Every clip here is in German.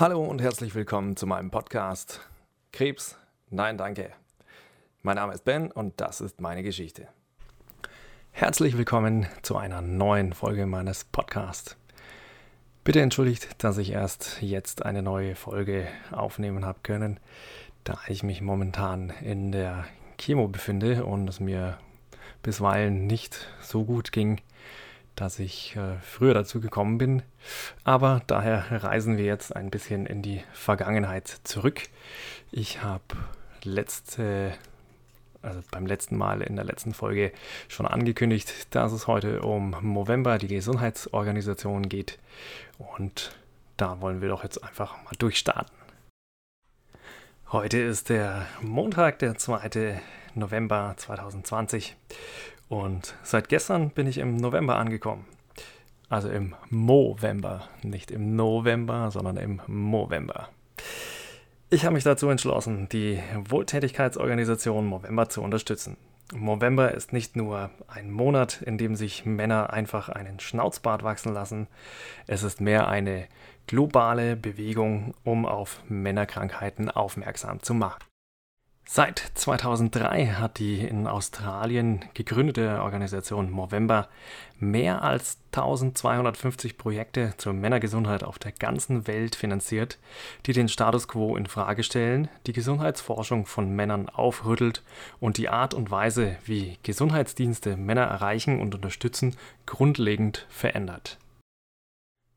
Hallo und herzlich willkommen zu meinem Podcast Krebs, nein danke. Mein Name ist Ben und das ist meine Geschichte. Herzlich willkommen zu einer neuen Folge meines Podcasts. Bitte entschuldigt, dass ich erst jetzt eine neue Folge aufnehmen habe können, da ich mich momentan in der Chemo befinde und es mir bisweilen nicht so gut ging, dass ich äh, früher dazu gekommen bin. Aber daher reisen wir jetzt ein bisschen in die Vergangenheit zurück. Ich habe letzte, also beim letzten Mal in der letzten Folge schon angekündigt, dass es heute um Movember, die Gesundheitsorganisation geht. Und da wollen wir doch jetzt einfach mal durchstarten. Heute ist der Montag, der 2. November 2020 und seit gestern bin ich im November angekommen. Also im Movember, nicht im November, sondern im Movember. Ich habe mich dazu entschlossen, die Wohltätigkeitsorganisation Movember zu unterstützen. Movember ist nicht nur ein Monat, in dem sich Männer einfach einen Schnauzbart wachsen lassen, es ist mehr eine globale Bewegung, um auf Männerkrankheiten aufmerksam zu machen. Seit 2003 hat die in Australien gegründete Organisation Movember mehr als 1250 Projekte zur Männergesundheit auf der ganzen Welt finanziert, die den Status quo in Frage stellen, die Gesundheitsforschung von Männern aufrüttelt und die Art und Weise, wie Gesundheitsdienste Männer erreichen und unterstützen, grundlegend verändert.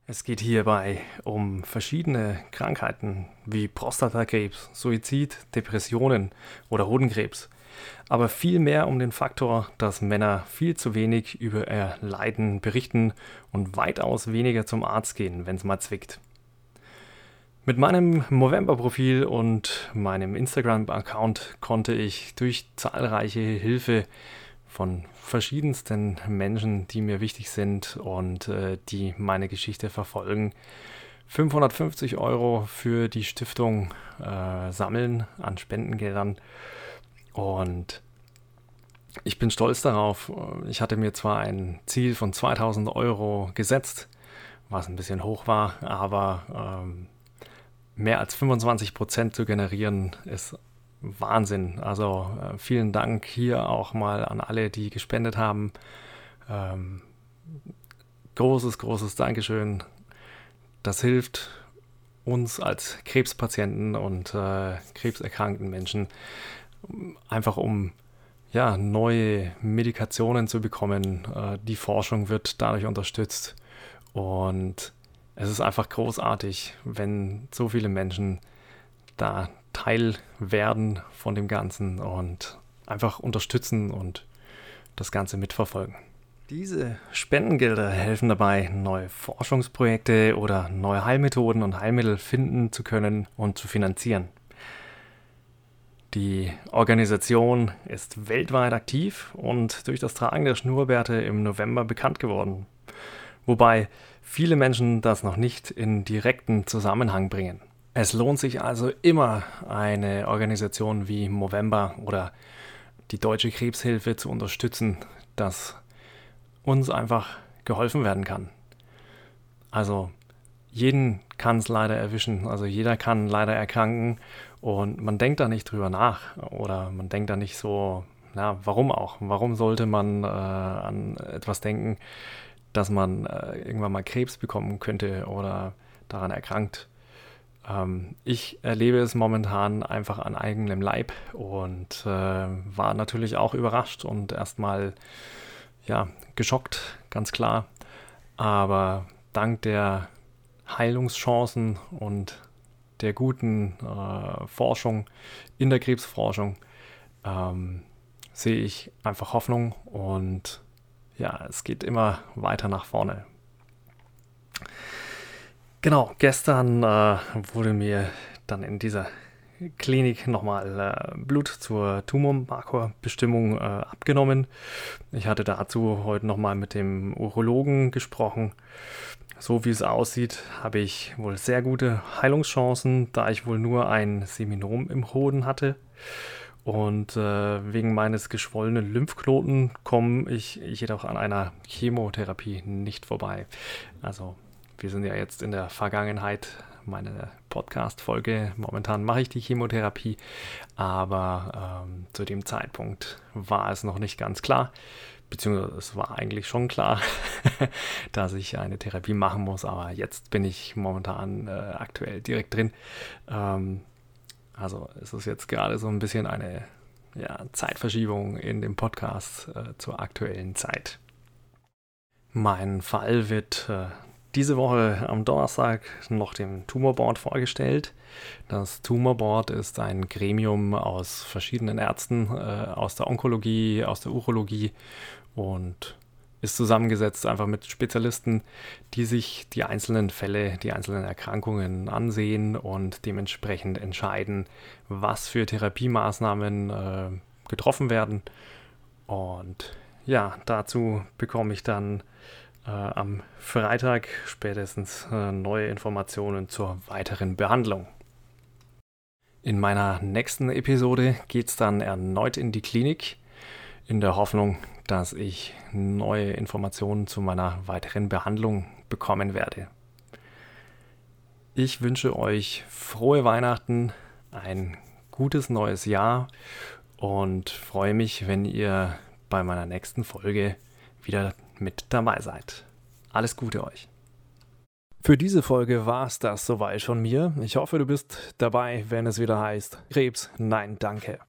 Es geht hierbei um verschiedene Krankheiten wie Prostatakrebs, Suizid, Depressionen oder Hodenkrebs, aber vielmehr um den Faktor, dass Männer viel zu wenig über ihr Leiden berichten und weitaus weniger zum Arzt gehen, wenn es mal zwickt. Mit meinem Movember-Profil und meinem Instagram-Account konnte ich durch zahlreiche Hilfe von verschiedensten Menschen, die mir wichtig sind und äh, die meine Geschichte verfolgen. 550 Euro für die Stiftung äh, sammeln an Spendengeldern und ich bin stolz darauf. Ich hatte mir zwar ein Ziel von 2000 Euro gesetzt, was ein bisschen hoch war, aber ähm, mehr als 25 Prozent zu generieren ist Wahnsinn. Also äh, vielen Dank hier auch mal an alle, die gespendet haben. Ähm, großes, großes Dankeschön. Das hilft uns als Krebspatienten und äh, krebserkrankten Menschen einfach um ja, neue Medikationen zu bekommen. Äh, die Forschung wird dadurch unterstützt und es ist einfach großartig, wenn so viele Menschen da Teil werden von dem Ganzen und einfach unterstützen und das Ganze mitverfolgen. Diese Spendengelder helfen dabei, neue Forschungsprojekte oder neue Heilmethoden und Heilmittel finden zu können und zu finanzieren. Die Organisation ist weltweit aktiv und durch das Tragen der Schnurrbärte im November bekannt geworden, wobei viele Menschen das noch nicht in direkten Zusammenhang bringen. Es lohnt sich also immer, eine Organisation wie Movember oder die Deutsche Krebshilfe zu unterstützen, dass uns einfach geholfen werden kann. Also jeden kann es leider erwischen, also jeder kann leider erkranken und man denkt da nicht drüber nach oder man denkt da nicht so, na, warum auch? Warum sollte man äh, an etwas denken, dass man äh, irgendwann mal Krebs bekommen könnte oder daran erkrankt? Ähm, ich erlebe es momentan einfach an eigenem Leib und äh, war natürlich auch überrascht und erstmal ja, geschockt, ganz klar. Aber dank der Heilungschancen und der guten äh, Forschung in der Krebsforschung ähm, sehe ich einfach Hoffnung und ja, es geht immer weiter nach vorne. Genau, gestern äh, wurde mir dann in dieser Klinik nochmal äh, Blut zur Tumormarkorbestimmung äh, abgenommen. Ich hatte dazu heute nochmal mit dem Urologen gesprochen. So wie es aussieht, habe ich wohl sehr gute Heilungschancen, da ich wohl nur ein Seminom im Hoden hatte. Und äh, wegen meines geschwollenen Lymphknoten komme ich jedoch an einer Chemotherapie nicht vorbei. Also wir sind ja jetzt in der Vergangenheit meine Podcast-Folge. Momentan mache ich die Chemotherapie, aber ähm, zu dem Zeitpunkt war es noch nicht ganz klar, beziehungsweise es war eigentlich schon klar, dass ich eine Therapie machen muss, aber jetzt bin ich momentan äh, aktuell direkt drin. Ähm, also es ist jetzt gerade so ein bisschen eine ja, Zeitverschiebung in dem Podcast äh, zur aktuellen Zeit. Mein Fall wird äh, diese Woche am Donnerstag noch dem Tumorboard vorgestellt. Das Tumorboard ist ein Gremium aus verschiedenen Ärzten äh, aus der Onkologie, aus der Urologie und ist zusammengesetzt einfach mit Spezialisten, die sich die einzelnen Fälle, die einzelnen Erkrankungen ansehen und dementsprechend entscheiden, was für Therapiemaßnahmen äh, getroffen werden. Und ja, dazu bekomme ich dann äh, am Freitag spätestens äh, neue Informationen zur weiteren Behandlung. In meiner nächsten Episode geht es dann erneut in die Klinik, in der Hoffnung, dass ich neue Informationen zu meiner weiteren Behandlung bekommen werde. Ich wünsche euch frohe Weihnachten, ein gutes neues Jahr und freue mich, wenn ihr bei meiner nächsten Folge wieder mit dabei seid. Alles Gute euch. Für diese Folge war es das soweit von mir. Ich hoffe, du bist dabei, wenn es wieder heißt Krebs, nein, danke.